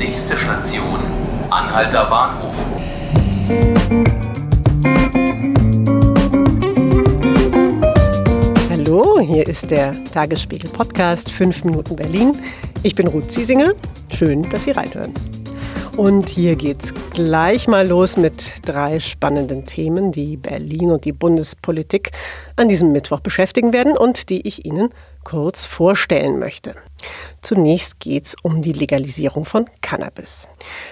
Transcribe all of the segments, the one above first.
Nächste Station, Anhalter Bahnhof. Hallo, hier ist der Tagesspiegel Podcast 5 Minuten Berlin. Ich bin Ruth Ziesinger. Schön, dass Sie reinhören. Und hier geht's gleich mal los mit drei spannenden Themen, die Berlin und die Bundespolitik an diesem Mittwoch beschäftigen werden und die ich Ihnen kurz vorstellen möchte. Zunächst geht es um die Legalisierung von Cannabis.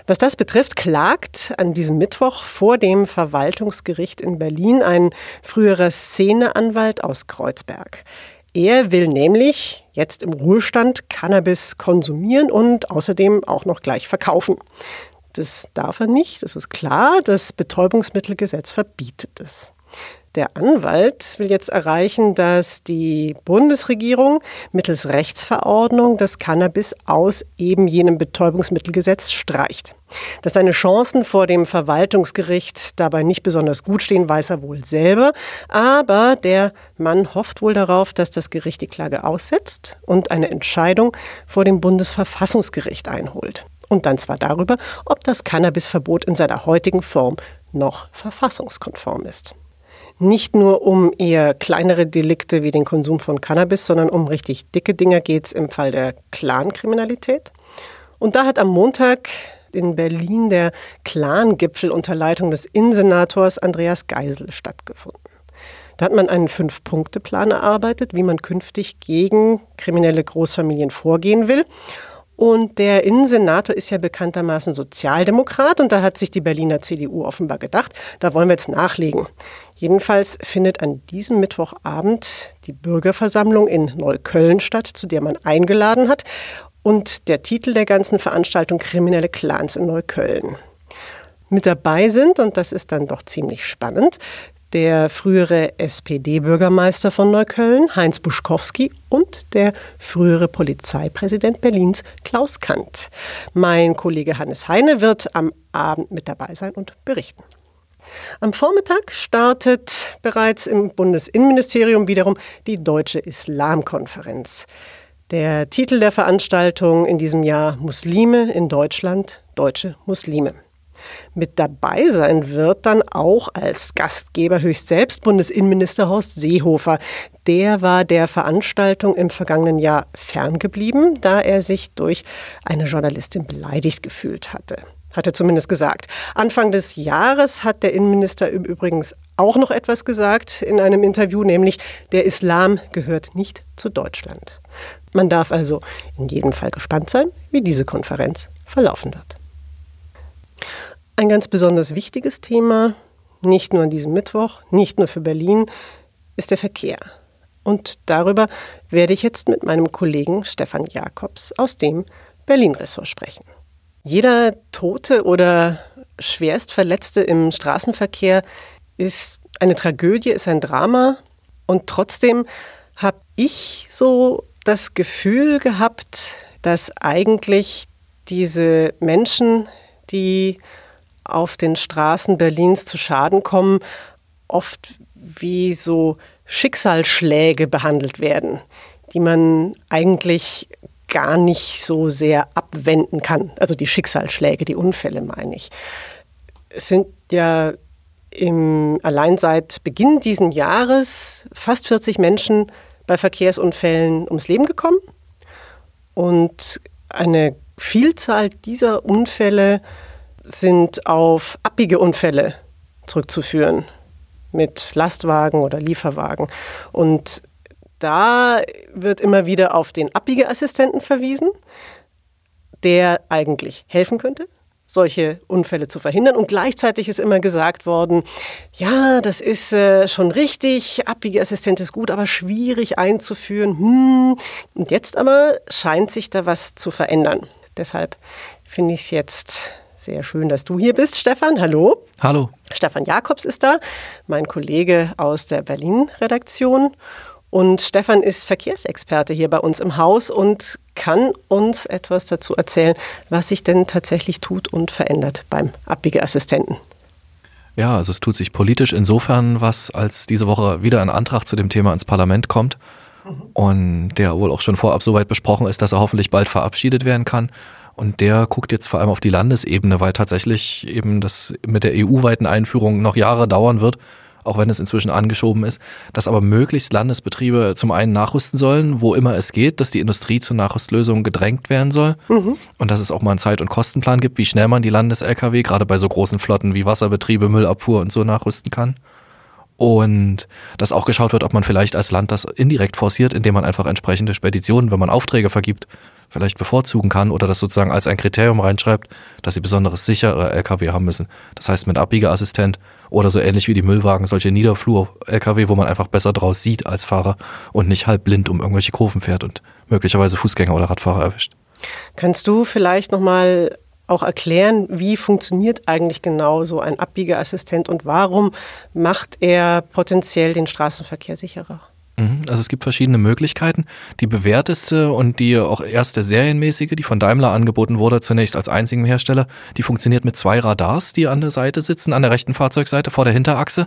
Was das betrifft, klagt an diesem Mittwoch vor dem Verwaltungsgericht in Berlin ein früherer Szeneanwalt aus Kreuzberg. Er will nämlich jetzt im Ruhestand Cannabis konsumieren und außerdem auch noch gleich verkaufen. Das darf er nicht, das ist klar. Das Betäubungsmittelgesetz verbietet es. Der Anwalt will jetzt erreichen, dass die Bundesregierung mittels Rechtsverordnung das Cannabis aus eben jenem Betäubungsmittelgesetz streicht. Dass seine Chancen vor dem Verwaltungsgericht dabei nicht besonders gut stehen, weiß er wohl selber. Aber der Mann hofft wohl darauf, dass das Gericht die Klage aussetzt und eine Entscheidung vor dem Bundesverfassungsgericht einholt. Und dann zwar darüber, ob das Cannabisverbot in seiner heutigen Form noch verfassungskonform ist nicht nur um eher kleinere Delikte wie den Konsum von Cannabis, sondern um richtig dicke Dinge geht es im Fall der Clankriminalität. Und da hat am Montag in Berlin der Clan-Gipfel unter Leitung des Innensenators Andreas Geisel stattgefunden. Da hat man einen Fünf-Punkte-Plan erarbeitet, wie man künftig gegen kriminelle Großfamilien vorgehen will. Und der Innensenator ist ja bekanntermaßen Sozialdemokrat und da hat sich die Berliner CDU offenbar gedacht, da wollen wir jetzt nachlegen. Jedenfalls findet an diesem Mittwochabend die Bürgerversammlung in Neukölln statt, zu der man eingeladen hat. Und der Titel der ganzen Veranstaltung Kriminelle Clans in Neukölln. Mit dabei sind, und das ist dann doch ziemlich spannend, der frühere SPD-Bürgermeister von Neukölln, Heinz Buschkowski, und der frühere Polizeipräsident Berlins, Klaus Kant. Mein Kollege Hannes Heine wird am Abend mit dabei sein und berichten. Am Vormittag startet bereits im Bundesinnenministerium wiederum die Deutsche Islamkonferenz. Der Titel der Veranstaltung in diesem Jahr Muslime in Deutschland, deutsche Muslime. Mit dabei sein wird dann auch als Gastgeber höchst selbst Bundesinnenminister Horst Seehofer. Der war der Veranstaltung im vergangenen Jahr ferngeblieben, da er sich durch eine Journalistin beleidigt gefühlt hatte. Hat er zumindest gesagt. Anfang des Jahres hat der Innenminister übrigens auch noch etwas gesagt in einem Interview, nämlich der Islam gehört nicht zu Deutschland. Man darf also in jedem Fall gespannt sein, wie diese Konferenz verlaufen wird. Ein ganz besonders wichtiges Thema, nicht nur an diesem Mittwoch, nicht nur für Berlin, ist der Verkehr. Und darüber werde ich jetzt mit meinem Kollegen Stefan Jakobs aus dem Berlin-Ressort sprechen. Jeder Tote oder schwerst Verletzte im Straßenverkehr ist eine Tragödie, ist ein Drama. Und trotzdem habe ich so das Gefühl gehabt, dass eigentlich diese Menschen, die auf den Straßen Berlins zu Schaden kommen, oft wie so Schicksalsschläge behandelt werden, die man eigentlich gar nicht so sehr abwenden kann. Also die Schicksalsschläge, die Unfälle meine ich. Es sind ja im, allein seit Beginn dieses Jahres fast 40 Menschen bei Verkehrsunfällen ums Leben gekommen. Und eine Vielzahl dieser Unfälle sind auf abbiege Unfälle zurückzuführen mit Lastwagen oder Lieferwagen. Und da wird immer wieder auf den Abbiegeassistenten verwiesen, der eigentlich helfen könnte, solche Unfälle zu verhindern. Und gleichzeitig ist immer gesagt worden, ja, das ist äh, schon richtig, Abbiegeassistent ist gut, aber schwierig einzuführen. Hm. Und jetzt aber scheint sich da was zu verändern. Deshalb finde ich es jetzt sehr schön, dass du hier bist, Stefan. Hallo. Hallo. Stefan Jakobs ist da, mein Kollege aus der Berlin-Redaktion. Und Stefan ist Verkehrsexperte hier bei uns im Haus und kann uns etwas dazu erzählen, was sich denn tatsächlich tut und verändert beim Abbiegeassistenten. Ja, also es tut sich politisch insofern was, als diese Woche wieder ein Antrag zu dem Thema ins Parlament kommt und der wohl auch schon vorab so weit besprochen ist, dass er hoffentlich bald verabschiedet werden kann. Und der guckt jetzt vor allem auf die Landesebene, weil tatsächlich eben das mit der EU-weiten Einführung noch Jahre dauern wird, auch wenn es inzwischen angeschoben ist, dass aber möglichst Landesbetriebe zum einen nachrüsten sollen, wo immer es geht, dass die Industrie zu Nachrüstlösungen gedrängt werden soll mhm. und dass es auch mal einen Zeit- und Kostenplan gibt, wie schnell man die Landes-Lkw gerade bei so großen Flotten wie Wasserbetriebe, Müllabfuhr und so nachrüsten kann. Und dass auch geschaut wird, ob man vielleicht als Land das indirekt forciert, indem man einfach entsprechende Speditionen, wenn man Aufträge vergibt, vielleicht bevorzugen kann oder das sozusagen als ein Kriterium reinschreibt, dass sie besonderes sichere LKW haben müssen. Das heißt mit Abbiegeassistent oder so ähnlich wie die Müllwagen, solche Niederflur-LKW, wo man einfach besser draus sieht als Fahrer und nicht halb blind um irgendwelche Kurven fährt und möglicherweise Fußgänger oder Radfahrer erwischt. Kannst du vielleicht nochmal auch erklären, wie funktioniert eigentlich genau so ein Abbiegeassistent und warum macht er potenziell den Straßenverkehr sicherer? Mhm. Also es gibt verschiedene Möglichkeiten. Die bewährteste und die auch erste serienmäßige, die von Daimler angeboten wurde, zunächst als einzigen Hersteller, die funktioniert mit zwei Radars, die an der Seite sitzen, an der rechten Fahrzeugseite vor der Hinterachse.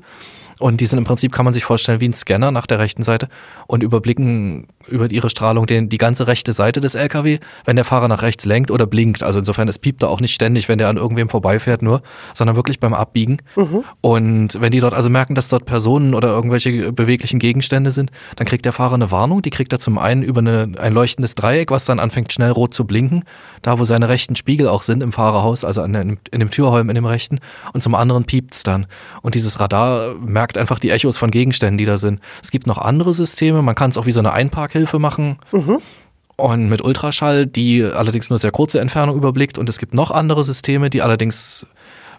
Und die sind im Prinzip, kann man sich vorstellen, wie ein Scanner nach der rechten Seite und überblicken über ihre Strahlung den, die ganze rechte Seite des LKW, wenn der Fahrer nach rechts lenkt oder blinkt. Also insofern, es piept da auch nicht ständig, wenn der an irgendwem vorbeifährt nur, sondern wirklich beim Abbiegen. Mhm. Und wenn die dort also merken, dass dort Personen oder irgendwelche beweglichen Gegenstände sind, dann kriegt der Fahrer eine Warnung. Die kriegt er zum einen über eine, ein leuchtendes Dreieck, was dann anfängt schnell rot zu blinken, da wo seine rechten Spiegel auch sind im Fahrerhaus, also in, in dem Türholm in dem rechten. Und zum anderen piept's dann. Und dieses Radar merkt einfach die Echos von Gegenständen, die da sind. Es gibt noch andere Systeme, man kann es auch wie so eine Einpark Nachhilfe machen. Mhm. Und mit Ultraschall, die allerdings nur sehr kurze Entfernung überblickt. Und es gibt noch andere Systeme, die allerdings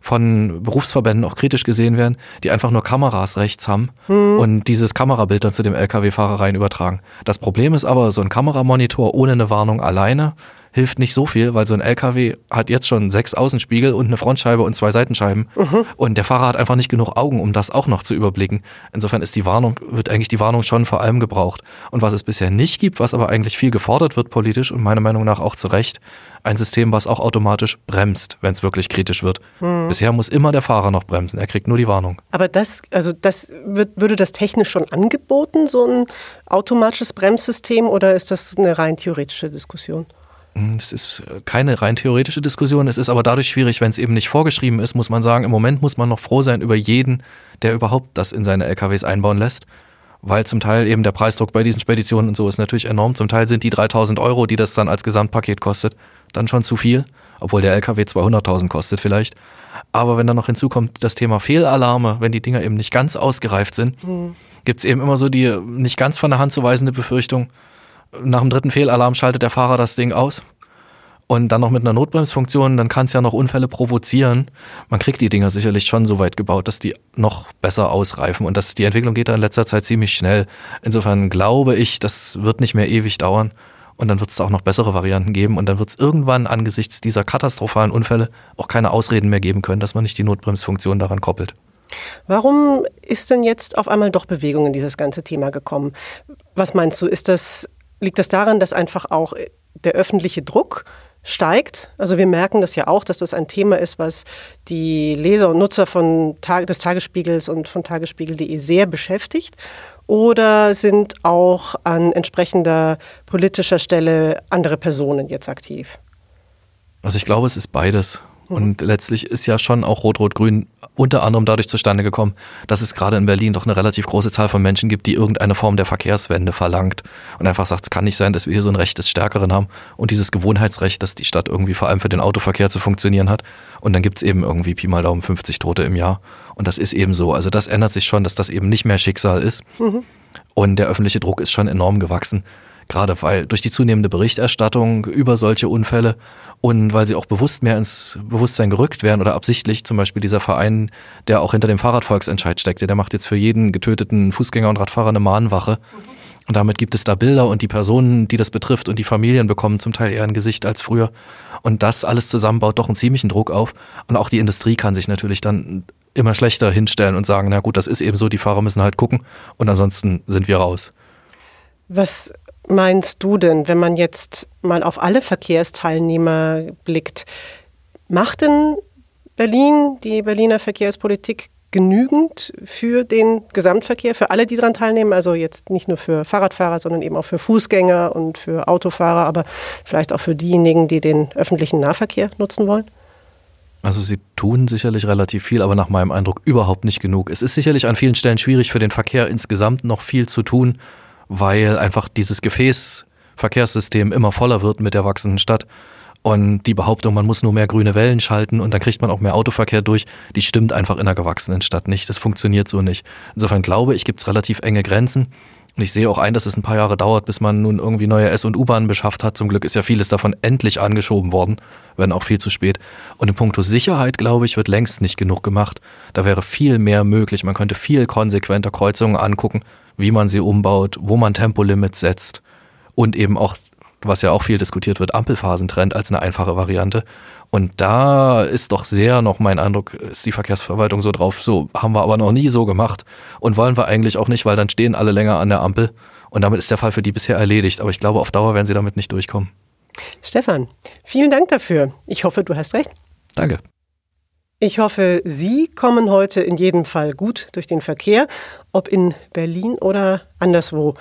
von Berufsverbänden auch kritisch gesehen werden, die einfach nur Kameras rechts haben mhm. und dieses Kamerabild dann zu dem Lkw-Fahrer rein übertragen. Das Problem ist aber, so ein Kameramonitor ohne eine Warnung alleine hilft nicht so viel, weil so ein LKW hat jetzt schon sechs Außenspiegel und eine Frontscheibe und zwei Seitenscheiben. Mhm. Und der Fahrer hat einfach nicht genug Augen, um das auch noch zu überblicken. Insofern ist die Warnung, wird eigentlich die Warnung schon vor allem gebraucht. Und was es bisher nicht gibt, was aber eigentlich viel gefordert wird politisch und meiner Meinung nach auch zu Recht, ein System, was auch automatisch bremst, wenn es wirklich kritisch wird. Mhm. Bisher muss immer der Fahrer noch bremsen. Er kriegt nur die Warnung. Aber das, also das wird, würde das technisch schon angeboten, so ein automatisches Bremssystem, oder ist das eine rein theoretische Diskussion? Hm, das ist keine rein theoretische Diskussion. Es ist aber dadurch schwierig, wenn es eben nicht vorgeschrieben ist, muss man sagen, im Moment muss man noch froh sein über jeden, der überhaupt das in seine LKWs einbauen lässt. Weil zum Teil eben der Preisdruck bei diesen Speditionen und so ist natürlich enorm. Zum Teil sind die 3000 Euro, die das dann als Gesamtpaket kostet, dann schon zu viel. Obwohl der LKW 200.000 kostet vielleicht. Aber wenn dann noch hinzukommt das Thema Fehlalarme, wenn die Dinger eben nicht ganz ausgereift sind, mhm. gibt es eben immer so die nicht ganz von der Hand zu weisende Befürchtung, nach dem dritten Fehlalarm schaltet der Fahrer das Ding aus. Und dann noch mit einer Notbremsfunktion, dann kann es ja noch Unfälle provozieren. Man kriegt die Dinger sicherlich schon so weit gebaut, dass die noch besser ausreifen. Und das, die Entwicklung geht da in letzter Zeit ziemlich schnell. Insofern glaube ich, das wird nicht mehr ewig dauern. Und dann wird es auch noch bessere Varianten geben. Und dann wird es irgendwann angesichts dieser katastrophalen Unfälle auch keine Ausreden mehr geben können, dass man nicht die Notbremsfunktion daran koppelt. Warum ist denn jetzt auf einmal doch Bewegung in dieses ganze Thema gekommen? Was meinst du, ist das liegt das daran, dass einfach auch der öffentliche Druck steigt. Also wir merken das ja auch, dass das ein Thema ist, was die Leser und Nutzer von Tag des Tagesspiegels und von tagesspiegel.de sehr beschäftigt. Oder sind auch an entsprechender politischer Stelle andere Personen jetzt aktiv? Also ich glaube, es ist beides. Und letztlich ist ja schon auch Rot-Rot-Grün unter anderem dadurch zustande gekommen, dass es gerade in Berlin doch eine relativ große Zahl von Menschen gibt, die irgendeine Form der Verkehrswende verlangt und einfach sagt, es kann nicht sein, dass wir hier so ein Recht des Stärkeren haben und dieses Gewohnheitsrecht, dass die Stadt irgendwie vor allem für den Autoverkehr zu funktionieren hat. Und dann gibt es eben irgendwie Pi mal Daumen 50 Tote im Jahr. Und das ist eben so. Also das ändert sich schon, dass das eben nicht mehr Schicksal ist. Mhm. Und der öffentliche Druck ist schon enorm gewachsen. Gerade weil durch die zunehmende Berichterstattung über solche Unfälle und weil sie auch bewusst mehr ins Bewusstsein gerückt werden oder absichtlich zum Beispiel dieser Verein, der auch hinter dem Fahrradvolksentscheid steckt, der macht jetzt für jeden getöteten Fußgänger und Radfahrer eine Mahnwache. Und damit gibt es da Bilder und die Personen, die das betrifft und die Familien bekommen zum Teil eher ein Gesicht als früher. Und das alles zusammen baut doch einen ziemlichen Druck auf. Und auch die Industrie kann sich natürlich dann immer schlechter hinstellen und sagen, na gut, das ist eben so, die Fahrer müssen halt gucken und ansonsten sind wir raus. Was meinst du denn, wenn man jetzt mal auf alle Verkehrsteilnehmer blickt? Macht denn Berlin, die Berliner Verkehrspolitik genügend für den Gesamtverkehr, für alle, die daran teilnehmen? Also jetzt nicht nur für Fahrradfahrer, sondern eben auch für Fußgänger und für Autofahrer, aber vielleicht auch für diejenigen, die den öffentlichen Nahverkehr nutzen wollen? Also sie tun sicherlich relativ viel, aber nach meinem Eindruck überhaupt nicht genug. Es ist sicherlich an vielen Stellen schwierig für den Verkehr insgesamt noch viel zu tun, weil einfach dieses Gefäßverkehrssystem immer voller wird mit der wachsenden Stadt. Und die Behauptung, man muss nur mehr grüne Wellen schalten und dann kriegt man auch mehr Autoverkehr durch, die stimmt einfach in einer gewachsenen Stadt nicht. Das funktioniert so nicht. Insofern glaube ich, gibt es relativ enge Grenzen. Und ich sehe auch ein, dass es ein paar Jahre dauert, bis man nun irgendwie neue S- und U-Bahnen beschafft hat. Zum Glück ist ja vieles davon endlich angeschoben worden, wenn auch viel zu spät. Und in puncto Sicherheit, glaube ich, wird längst nicht genug gemacht. Da wäre viel mehr möglich. Man könnte viel konsequenter Kreuzungen angucken, wie man sie umbaut, wo man Tempolimits setzt und eben auch, was ja auch viel diskutiert wird, Ampelphasentrend als eine einfache Variante. Und da ist doch sehr noch mein Eindruck, ist die Verkehrsverwaltung so drauf, so haben wir aber noch nie so gemacht und wollen wir eigentlich auch nicht, weil dann stehen alle länger an der Ampel und damit ist der Fall für die bisher erledigt. Aber ich glaube, auf Dauer werden sie damit nicht durchkommen. Stefan, vielen Dank dafür. Ich hoffe, du hast recht. Danke. Ich hoffe, Sie kommen heute in jedem Fall gut durch den Verkehr, ob in Berlin oder anderswo.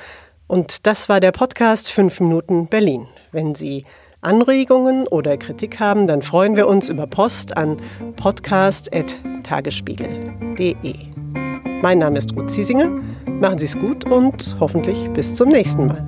Und das war der Podcast 5 Minuten Berlin. Wenn Sie Anregungen oder Kritik haben, dann freuen wir uns über Post an podcast.tagesspiegel.de. Mein Name ist Ruth Ziesinger. Machen Sie es gut und hoffentlich bis zum nächsten Mal.